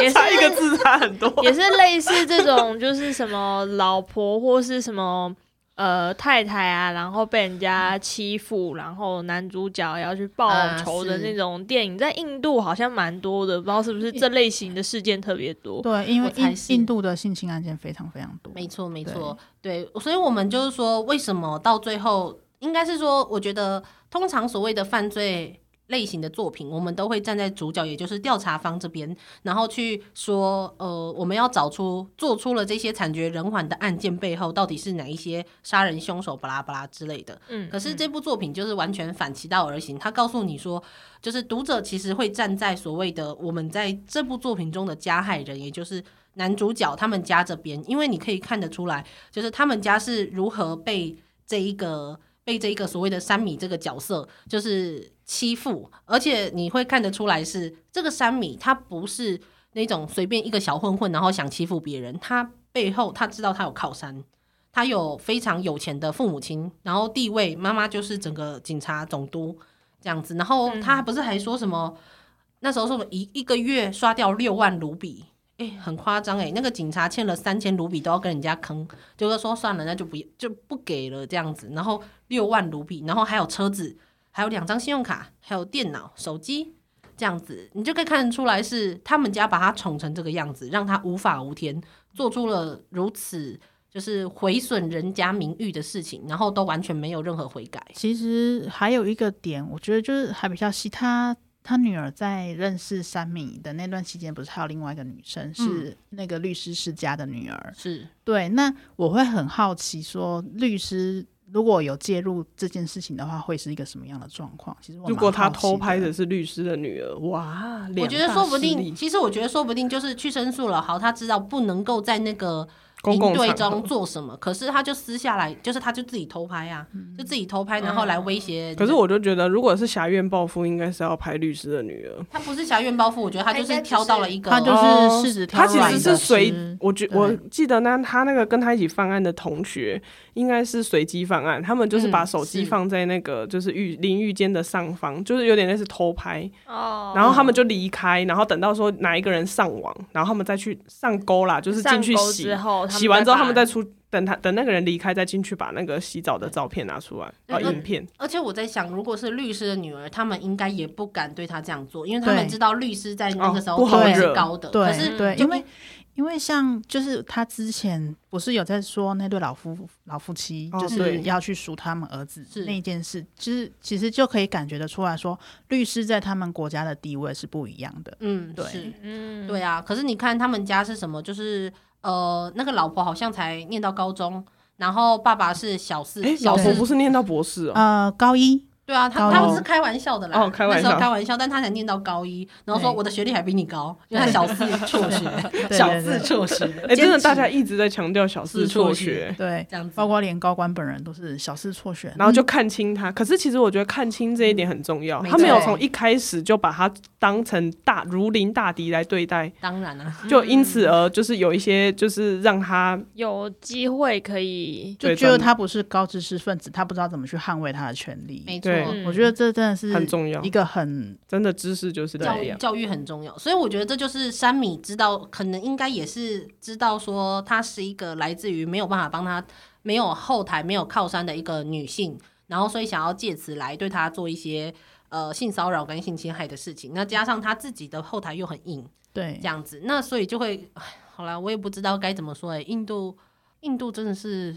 B: 也是差一个字差很多，
C: 也是类似这种，就是什么老婆或是什么。呃，太太啊，然后被人家欺负，然后男主角要去报仇的那种电影，在印度好像蛮多的，不知道是不是这类型的事件特别多。
D: 对，因为印印度的性侵案件非常非常多。
A: 没错，没错，对，对，所以我们就是说，为什么到最后，应该是说，我觉得通常所谓的犯罪。类型的作品，我们都会站在主角，也就是调查方这边，然后去说，呃，我们要找出做出了这些惨绝人寰的案件背后，到底是哪一些杀人凶手，巴拉巴拉之类的。嗯，可是这部作品就是完全反其道而行，他告诉你说，就是读者其实会站在所谓的我们在这部作品中的加害人，也就是男主角他们家这边，因为你可以看得出来，就是他们家是如何被这一个。被这一个所谓的三米这个角色就是欺负，而且你会看得出来是这个山米，他不是那种随便一个小混混，然后想欺负别人，他背后他知道他有靠山，他有非常有钱的父母亲，然后地位，妈妈就是整个警察总督这样子，然后他不是还说什么？那时候说一一个月刷掉六万卢比，哎、很夸张哎。那个警察欠了三千卢比都要跟人家坑，就是说算了，那就不就不给了这样子。然后六万卢比，然后还有车子，还有两张信用卡，还有电脑、手机这样子，你就可以看得出来是他们家把他宠成这个样子，让他无法无天，做出了如此。就是毁损人家名誉的事情，然后都完全没有任何悔改。
D: 其实还有一个点，我觉得就是还比较细。他他女儿在认识三米的那段期间，不是还有另外一个女生，是那个律师世家的女儿。
A: 嗯、是
D: 对。那我会很好奇，说律师如果有介入这件事情的话，会是一个什么样的状况？其实，
B: 如果他偷拍的是律师的女儿，哇，
A: 我觉得说不定。其实我觉得说不定就是去申诉了。好，他知道不能够在那个。营队中做什么？可是他就私下来，就是他就自己偷拍啊，嗯、就自己偷拍，然后来威胁。
B: 可是我就觉得，如果是侠院报复，应该是要拍律师的女儿。
A: 他不是侠院报复，我觉得他就是挑到了一个，
D: 他就是试着挑。
B: 他其实是随，我觉我记得呢，他那个跟他一起犯案的同学。应该是随机犯案，他们就是把手机放在那个就是浴淋浴间的上方，就是有点类似偷拍。哦。然后他们就离开，然后等到说哪一个人上网，然后他们再去上钩啦，就是进去洗。洗完之后，他们再出，等他等那个人离开再进去把那个洗澡的照片拿出来，啊，影片。
A: 而且我在想，如果是律师的女儿，他们应该也不敢对他这样做，因为他们知道律师在那个时候地位是高的。
D: 对。
A: 可是
D: 对，因为。因为像就是他之前不是有在说那对老夫老夫妻就是要去赎他们儿子那件事，其实其实就可以感觉得出来说，律师在他们国家的地位是不一样的。
A: 嗯，对，嗯，对啊。可是你看他们家是什么？就是呃，那个老婆好像才念到高中，然后爸爸是小四，
B: 欸、老婆不是念到博士哦，
D: 呃，高一。
A: 对啊，他他们是开玩笑的啦，
B: 哦、开玩笑
A: 那时候开玩笑，但他才念到高一，然后说我的学历还比你高，因为他小四辍学，小四辍学，
B: 哎，真的大家一直在强调小四辍学，
D: 对，这样子，包括连高官本人都是小四辍学，
B: 然后就看清他。可是其实我觉得看清这一点很重要，他没有从一开始就把他当成大如临大敌来对待，
A: 当然了，
B: 就因此而就是有一些就是让他
C: 有机会可以，
D: 就觉得他不是高知识分子，他不知道怎么去捍卫他的权利，
A: 没错。
D: 我觉得这真的是
B: 很重要，
D: 一个很
B: 真的知识就是
A: 教育，教育很重要，所以我觉得这就是山米知道，可能应该也是知道说，她是一个来自于没有办法帮她没有后台、没有靠山的一个女性，然后所以想要借此来对她做一些呃性骚扰跟性侵害的事情，那加上她自己的后台又很硬，
D: 对，
A: 这样子，那所以就会，好了，我也不知道该怎么说哎、欸，印度，印度真的是。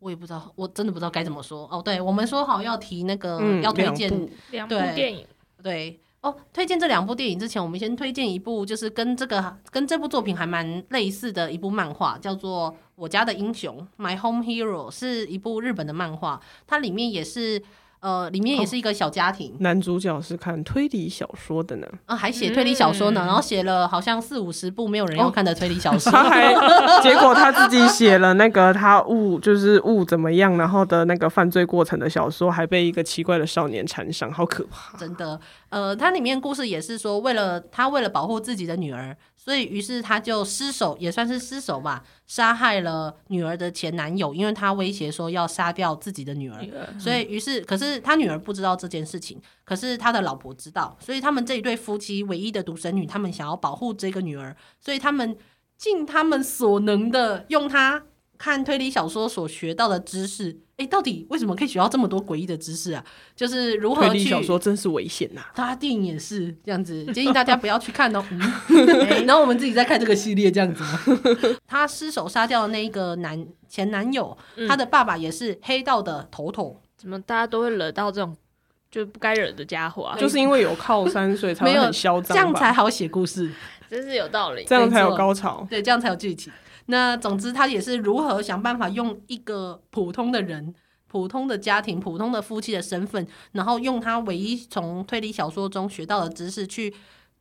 A: 我也不知道，我真的不知道该怎么说哦。对，我们说好要提那个、嗯、要推荐
C: 两部电影，
A: 对哦，推荐这两部电影之前，我们先推荐一部，就是跟这个跟这部作品还蛮类似的一部漫画，叫做《我家的英雄》（My Home Hero），是一部日本的漫画，它里面也是。呃，里面也是一个小家庭。
B: 男主角是看推理小说的呢，
A: 啊，还写推理小说呢，嗯、然后写了好像四五十部没有人要看的推理小 说。
B: 他还结果他自己写了那个他误就是误怎么样，然后的那个犯罪过程的小说，还被一个奇怪的少年缠上，好可怕。
A: 真的，呃，它里面故事也是说，为了他为了保护自己的女儿。所以，于是他就失手，也算是失手吧，杀害了女儿的前男友，因为他威胁说要杀掉自己的女儿。所以，于是，可是他女儿不知道这件事情，可是他的老婆知道。所以，他们这一对夫妻唯一的独生女，他们想要保护这个女儿，所以他们尽他们所能的用他看推理小说所学到的知识。哎，到底为什么可以学到这么多诡异的知识啊？就是如何去，
B: 推理小说真是危险呐！
A: 他电影也是这样子，建议大家不要去看哦。然后我们自己再看这个系列这样子吗？他失手杀掉的那一个男前男友，嗯、他的爸爸也是黑道的头头。
C: 怎么大家都会惹到这种就不该惹的家伙啊？
B: 就是因为有靠山，所以才会很嚣张，
A: 这样才好写故事，
C: 真是有道理。
B: 这样才有高潮，
A: 对，这样才有剧情。那总之，他也是如何想办法用一个普通的人、普通的家庭、普通的夫妻的身份，然后用他唯一从推理小说中学到的知识去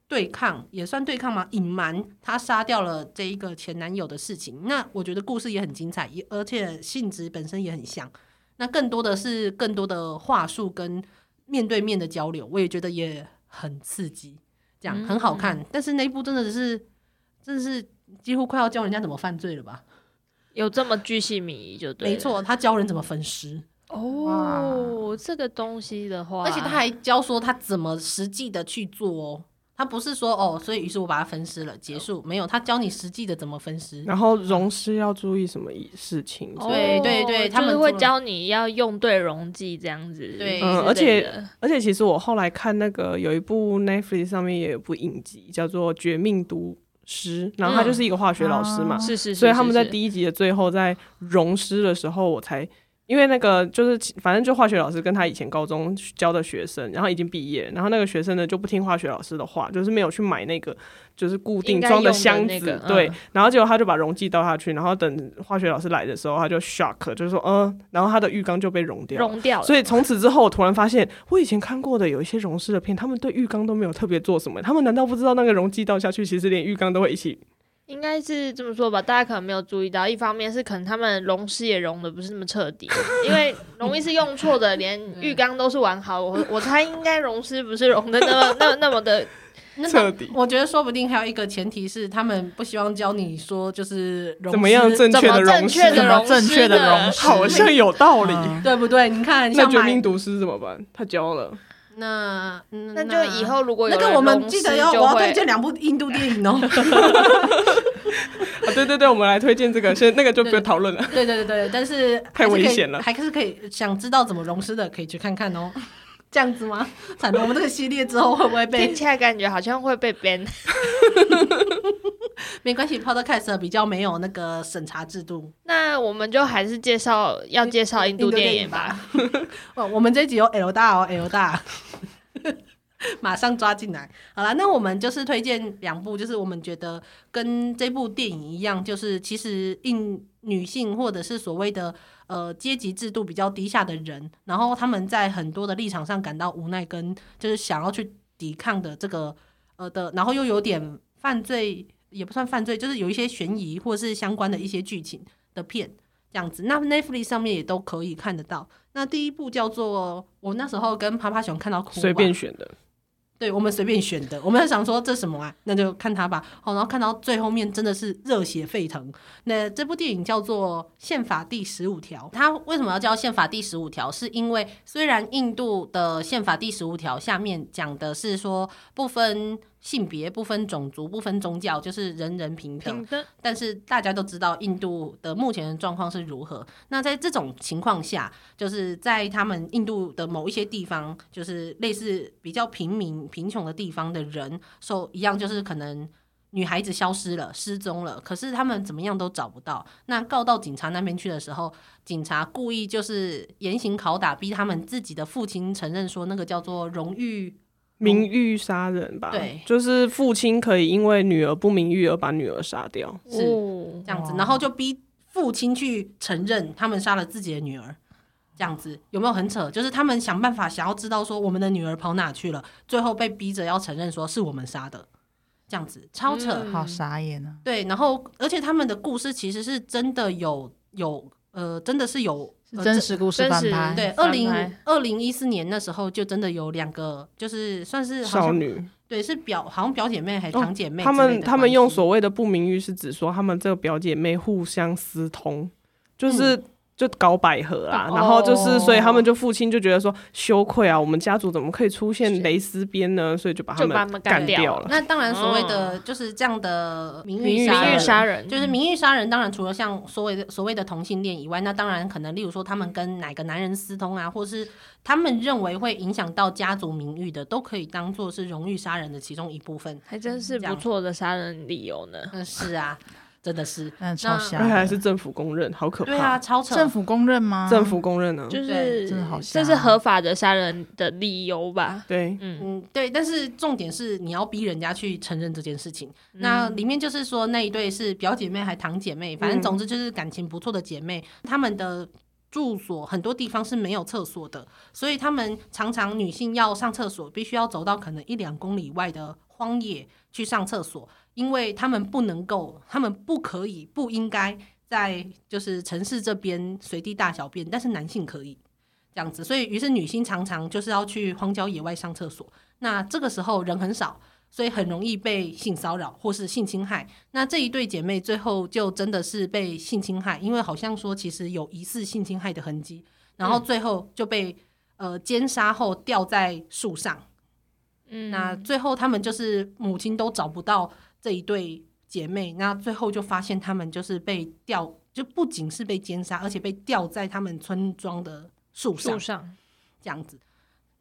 A: 对抗，也算对抗吗？隐瞒他杀掉了这一个前男友的事情。那我觉得故事也很精彩，也而且性质本身也很像。那更多的是更多的话术跟面对面的交流，我也觉得也很刺激，这样很好看。但是那一部真的是，真的是。几乎快要教人家怎么犯罪了吧？
C: 有这么巨细靡遗就对。
A: 没错，他教人怎么分尸。
C: 哦，这个东西的话，
A: 而且他还教说他怎么实际的去做哦。他不是说哦，所以于是我把它分尸了，结束没有？他教你实际的怎么分尸，
B: 然后溶尸要注意什么事情？
A: 对对对，他们
C: 会教你要用对溶剂这样子。
A: 对，
B: 嗯，而且而且其实我后来看那个有一部 Netflix 上面也有部影集叫做《绝命毒师》，然后他就是一个化学老师嘛，
C: 是是，
B: 所以他们在第一集的最后在溶尸的时候，我才。因为那个就是，反正就化学老师跟他以前高中教的学生，然后已经毕业，然后那个学生呢就不听化学老师的话，就是没有去买那个就是固定装的箱子，那个嗯、对，然后结果他就把溶剂倒下去，然后等化学老师来的时候，他就 shock，就是说，嗯，然后他的浴缸就被溶掉，
C: 溶掉了。
B: 所以从此之后，我突然发现，我以前看过的有一些溶尸的片，他们对浴缸都没有特别做什么，他们难道不知道那个溶剂倒下去，其实连浴缸都会一起？
C: 应该是这么说吧，大家可能没有注意到，一方面是可能他们溶尸也溶的不是那么彻底，因为容易是用错的，连浴缸都是完好，我我猜应该溶尸不是溶的那么那那么的
B: 彻底。
A: 我觉得说不定还有一个前提是，他们不希望教你说就是
B: 怎么样正确的溶尸，
C: 怎么
D: 正确的溶尸，
B: 好像有道理，
A: 对不对？你看，
B: 那绝命毒师怎么办？他教了。
A: 那
C: 那就以后如果有
A: 那个我们记得要我要推荐两部印度电影哦。
B: 啊，对对对，我们来推荐这个，先那个就不要讨论了。
A: 对对对对，但是
B: 太危险了，
A: 还是可以想知道怎么融尸的，可以去看看哦。这样子吗？惨了，我们这个系列之后会不会被？
C: 听起来感觉好像会被 ban。
A: 没关系，Podcast 比较没有那个审查制度。
C: 那我们就还是介绍要介绍印度电影吧。
A: 哦，我们这一集有 L 大哦，L 大。马上抓进来，好了，那我们就是推荐两部，就是我们觉得跟这部电影一样，就是其实印女性或者是所谓的呃阶级制度比较低下的人，然后他们在很多的立场上感到无奈，跟就是想要去抵抗的这个呃的，然后又有点犯罪，也不算犯罪，就是有一些悬疑或是相关的一些剧情的片这样子。那 Netflix 上面也都可以看得到。那第一部叫做我那时候跟趴趴熊看到哭，
B: 随便选的。
A: 对，我们随便选的，我们想说这什么啊？那就看他吧。好，然后看到最后面真的是热血沸腾。那这部电影叫做《宪法第十五条》，它为什么要叫宪法第十五条？是因为虽然印度的宪法第十五条下面讲的是说不分。性别不分种族不分宗教，就是人人平等。但是大家都知道印度的目前的状况是如何。那在这种情况下，就是在他们印度的某一些地方，就是类似比较平民贫穷的地方的人，受一样就是可能女孩子消失了、失踪了，可是他们怎么样都找不到。那告到警察那边去的时候，警察故意就是严刑拷打，逼他们自己的父亲承认说那个叫做荣誉。
B: 名誉杀人吧，
A: 对，
B: 就是父亲可以因为女儿不名誉而把女儿杀掉，
A: 是这样子，然后就逼父亲去承认他们杀了自己的女儿，这样子有没有很扯？就是他们想办法想要知道说我们的女儿跑哪去了，最后被逼着要承认说是我们杀的，这样子超扯，
D: 嗯、好傻眼啊！
A: 对，然后而且他们的故事其实是真的有有呃，真的是有。
D: 真实故事翻拍，
A: 对，二零二零一四年那时候就真的有两个，就是算是
B: 少女，
A: 对，是表好像表姐妹还是堂姐妹，哦。
B: 他们他们用所谓的不名誉，是指说他们这个表姐妹互相私通，就是。嗯就搞百合啊，然后就是，所以他们就父亲就觉得说羞愧啊，我们家族怎么可以出现蕾丝边呢？所以就把他们干掉了。
A: 那当然，所谓的就是这样的名誉
C: 名誉杀人，
A: 就是名誉杀人。当然，除了像所谓的所谓的同性恋以外，那当然可能，例如说他们跟哪个男人私通啊，或是他们认为会影响到家族名誉的，都可以当做是荣誉杀人的其中一部分。
C: 还真是不错的杀人理由呢。
A: 嗯，是啊。真的是，
D: 那超像，
B: 还是政府公认，好可怕。
A: 对啊，超扯。
D: 政府公认吗？
B: 政府公认呢，
C: 就是
D: 真的好像，
C: 这是合法的杀人的理由吧？
B: 对，
A: 嗯嗯，对。但是重点是你要逼人家去承认这件事情。嗯、那里面就是说那一对是表姐妹还堂姐妹，反正总之就是感情不错的姐妹。她、嗯、们的住所很多地方是没有厕所的，所以她们常常女性要上厕所，必须要走到可能一两公里外的荒野去上厕所。因为他们不能够，他们不可以，不应该在就是城市这边随地大小便，但是男性可以这样子，所以于是女性常常就是要去荒郊野外上厕所。那这个时候人很少，所以很容易被性骚扰或是性侵害。那这一对姐妹最后就真的是被性侵害，因为好像说其实有疑似性侵害的痕迹。然后最后就被呃奸杀后吊在树上。嗯，那最后他们就是母亲都找不到这一对姐妹，那最后就发现他们就是被吊，就不仅是被奸杀，而且被吊在他们村庄的树上，树上这样子。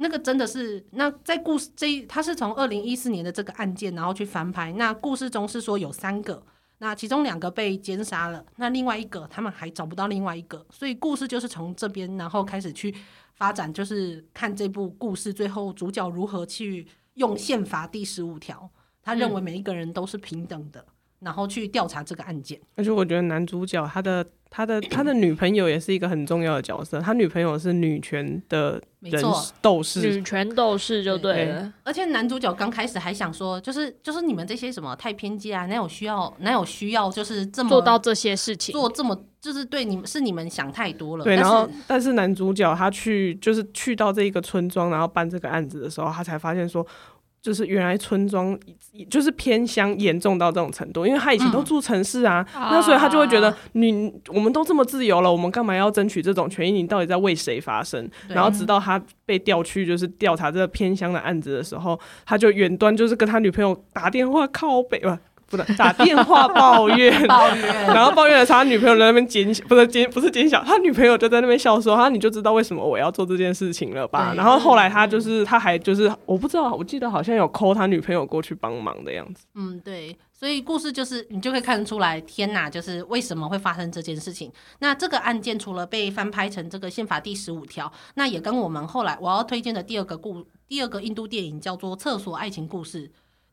A: 那个真的是，那在故事这一，他是从二零一四年的这个案件，然后去翻拍。那故事中是说有三个，那其中两个被奸杀了，那另外一个他们还找不到另外一个，所以故事就是从这边然后开始去发展，就是看这部故事最后主角如何去用宪法第十五条，他认为每一个人都是平等的。嗯然后去调查这个案件，
B: 而且我觉得男主角他的他的 他的女朋友也是一个很重要的角色，他女朋友是女权的人斗士，
C: 女权斗士就对了。对，
A: 而且男主角刚开始还想说，就是就是你们这些什么太偏激啊，哪有需要哪有需要就是这么
C: 做到这些事情，
A: 做这么就是对你们是你们想太多了。
B: 对，然后但是男主角他去就是去到这一个村庄，然后办这个案子的时候，他才发现说。就是原来村庄就是偏乡严重到这种程度，因为他以前都住城市啊，嗯、那所以他就会觉得你我们都这么自由了，我们干嘛要争取这种权益？你到底在为谁发声？然后直到他被调去就是调查这个偏乡的案子的时候，他就远端就是跟他女朋友打电话靠北吧。不能打电话抱怨，抱怨，然后抱怨的时候，他女朋友在那边奸笑，不是奸，不是奸笑，他女朋友就在那边笑说：“哈，你就知道为什么我要做这件事情了吧？”然后后来他就是，他还就是，我不知道，我记得好像有 call 他女朋友过去帮忙的样子。
A: 嗯，对，所以故事就是你就可以看得出来，天哪，就是为什么会发生这件事情？那这个案件除了被翻拍成这个宪法第十五条，那也跟我们后来我要推荐的第二个故第二个印度电影叫做《厕所爱情故事》。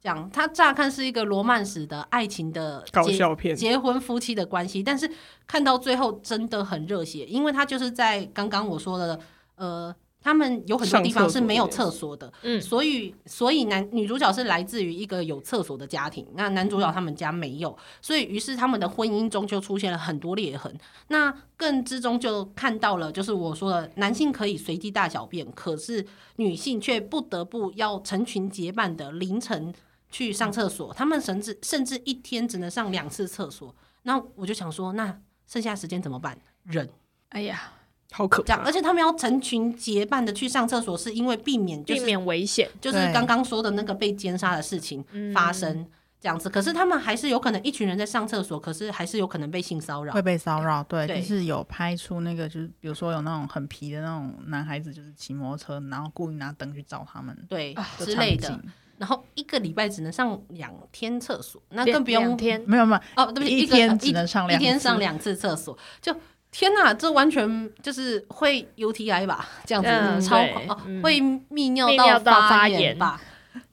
A: 讲他乍看是一个罗曼史的爱情的
B: 搞笑片，
A: 结婚夫妻的关系，但是看到最后真的很热血，因为他就是在刚刚我说的，呃，他们有很多地方是没有厕所的，嗯，所以所以男女主角是来自于一个有厕所的家庭，那男主角他们家没有，所以于是他们的婚姻中就出现了很多裂痕，那更之中就看到了，就是我说的男性可以随地大小便，可是女性却不得不要成群结伴的凌晨。去上厕所，他们甚至甚至一天只能上两次厕所。那我就想说，那剩下时间怎么办？忍。
C: 哎呀，
B: 好可怕！
A: 而且他们要成群结伴的去上厕所，是因为避免、就是、
C: 避免危险，
A: 就是刚刚说的那个被奸杀的事情发生这样子。可是他们还是有可能一群人在上厕所，可是还是有可能被性骚扰，
D: 会被骚扰。对，对就是有拍出那个，就是比如说有那种很皮的那种男孩子，就是骑摩托车，然后故意拿灯去照他们，
A: 对之类的。然后一个礼拜只能上两天厕所，那更不用
C: 天
D: 没有没有
A: 哦，对不起，
D: 一天只能上两
A: 一天上两次厕所，就天哪，这完全就是会 UTI 吧？这样子、嗯、超哦，会泌尿道发炎吧？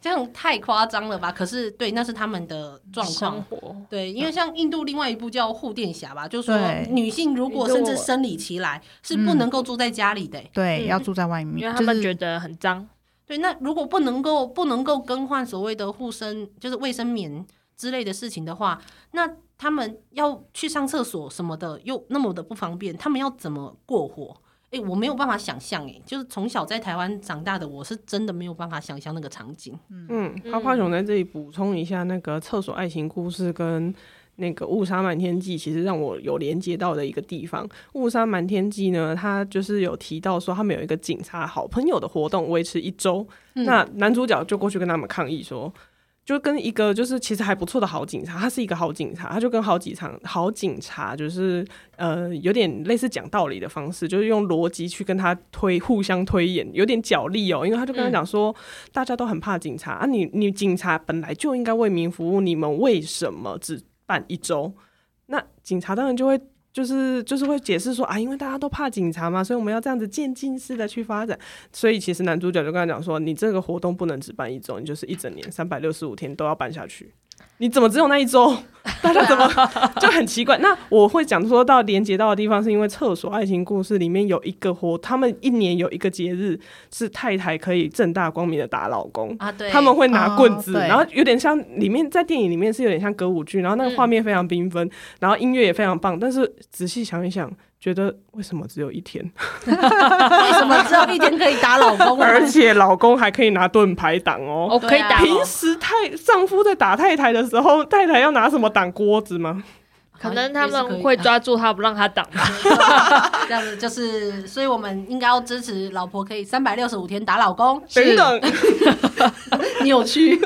A: 这样太夸张了吧？可是对，那是他们的状况。对，因为像印度另外一部叫护垫侠吧，就是说女性如果甚至生理期来是不能够住在家里的、欸，
D: 对，要住在外面，
C: 因为他们觉得很脏。
A: 对，那如果不能够不能够更换所谓的护身，就是卫生棉之类的事情的话，那他们要去上厕所什么的又那么的不方便，他们要怎么过活？哎，我没有办法想象，哎，就是从小在台湾长大的，我是真的没有办法想象那个场景。
B: 嗯，趴趴熊在这里补充一下，那个厕所爱情故事跟。那个《误杀瞒天记》其实让我有连接到的一个地方，《误杀瞒天记》呢，他就是有提到说他们有一个警察好朋友的活动，维持一周。嗯、那男主角就过去跟他们抗议说，就跟一个就是其实还不错的好警察，他是一个好警察，他就跟好几场好警察就是呃有点类似讲道理的方式，就是用逻辑去跟他推互相推演，有点角力哦。因为他就跟他讲说，嗯、大家都很怕警察啊你，你你警察本来就应该为民服务，你们为什么只办一周，那警察当然就会就是就是会解释说啊，因为大家都怕警察嘛，所以我们要这样子渐进式的去发展。所以其实男主角就跟他讲说，你这个活动不能只办一周，你就是一整年三百六十五天都要办下去。你怎么只有那一周？大家怎么就很奇怪？那我会讲说到连接到的地方，是因为厕所爱情故事里面有一个活，他们一年有一个节日是太太可以正大光明的打老公啊，对，他们会拿棍子，哦、然后有点像里面在电影里面是有点像歌舞剧，然后那个画面非常缤纷，嗯、然后音乐也非常棒，但是仔细想一想。觉得为什么只有一天？
A: 为什么只有一天可以打老公？
B: 而且老公还可以拿盾牌挡哦，
C: 哦，可以打。
B: 平时太丈夫在打太太的时候，太太要拿什么挡锅子吗？
C: 可能他们会抓住他不让他挡吧。
A: 这样子就是，所以我们应该要支持老婆可以三百六十五天打老公。
B: 等等，
A: 扭曲。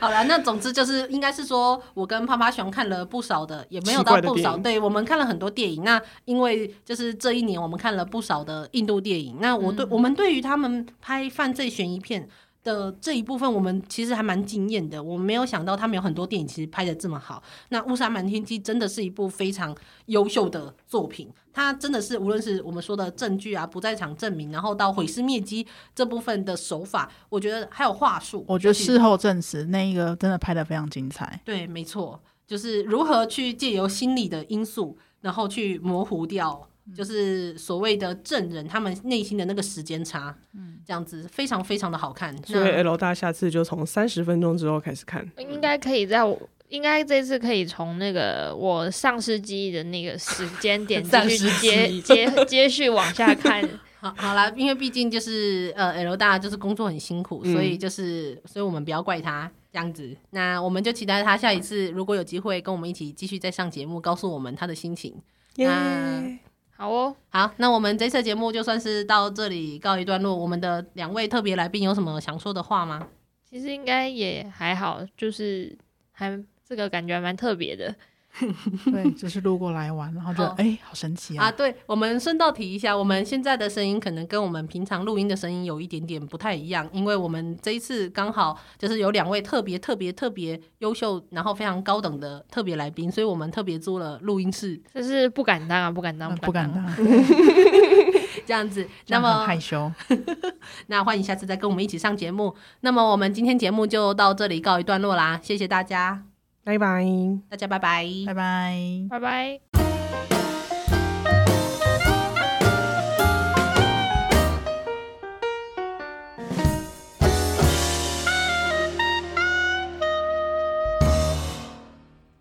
A: 好了，那总之就是，应该是说，我跟趴趴熊看了不少的，也没有到不少。对，我们看了很多电影。那因为就是这一年，我们看了不少的印度电影。那我对、嗯、我们对于他们拍犯罪悬疑片的这一部分，我们其实还蛮惊艳的。我们没有想到他们有很多电影其实拍的这么好。那《乌纱满天记》真的是一部非常优秀的作品。它真的是无论是我们说的证据啊、不在场证明，然后到毁尸灭迹这部分的手法，我觉得还有话术。
D: 我觉得事后证实那一个真的拍的非常精彩。
A: 对，没错，就是如何去借由心理的因素，然后去模糊掉，就是所谓的证人他们内心的那个时间差。嗯，这样子非常非常的好看。
B: 所以 L 大下次就从三十分钟之后开始看，
C: 应该可以在我。应该这次可以从那个我丧失记忆的那个时间点 继续接接接续往下看。
A: 好，好啦，因为毕竟就是呃，L 大就是工作很辛苦，嗯、所以就是所以我们不要怪他这样子。那我们就期待他下一次如果有机会跟我们一起继续再上节目，告诉我们他的心情。
C: Yeah 那好哦，
A: 好，那我们这次节目就算是到这里告一段落。我们的两位特别来宾有什么想说的话吗？
C: 其实应该也还好，就是还。这个感觉还蛮特别的，
D: 对，就是路过来玩，然后就哎、欸，好神奇啊！
A: 啊，对，我们顺道提一下，我们现在的声音可能跟我们平常录音的声音有一点点不太一样，因为我们这一次刚好就是有两位特别特别特别优秀，然后非常高等的特别来宾，所以我们特别租了录音室，
C: 就是不敢当啊，不敢当，
D: 不敢当，
A: 这样子，那么
D: 害羞，
A: 那欢迎下次再跟我们一起上节目。那么我们今天节目就到这里告一段落啦，谢谢大家。
B: 拜拜，
A: 大家拜拜，
D: 拜拜，
C: 拜拜。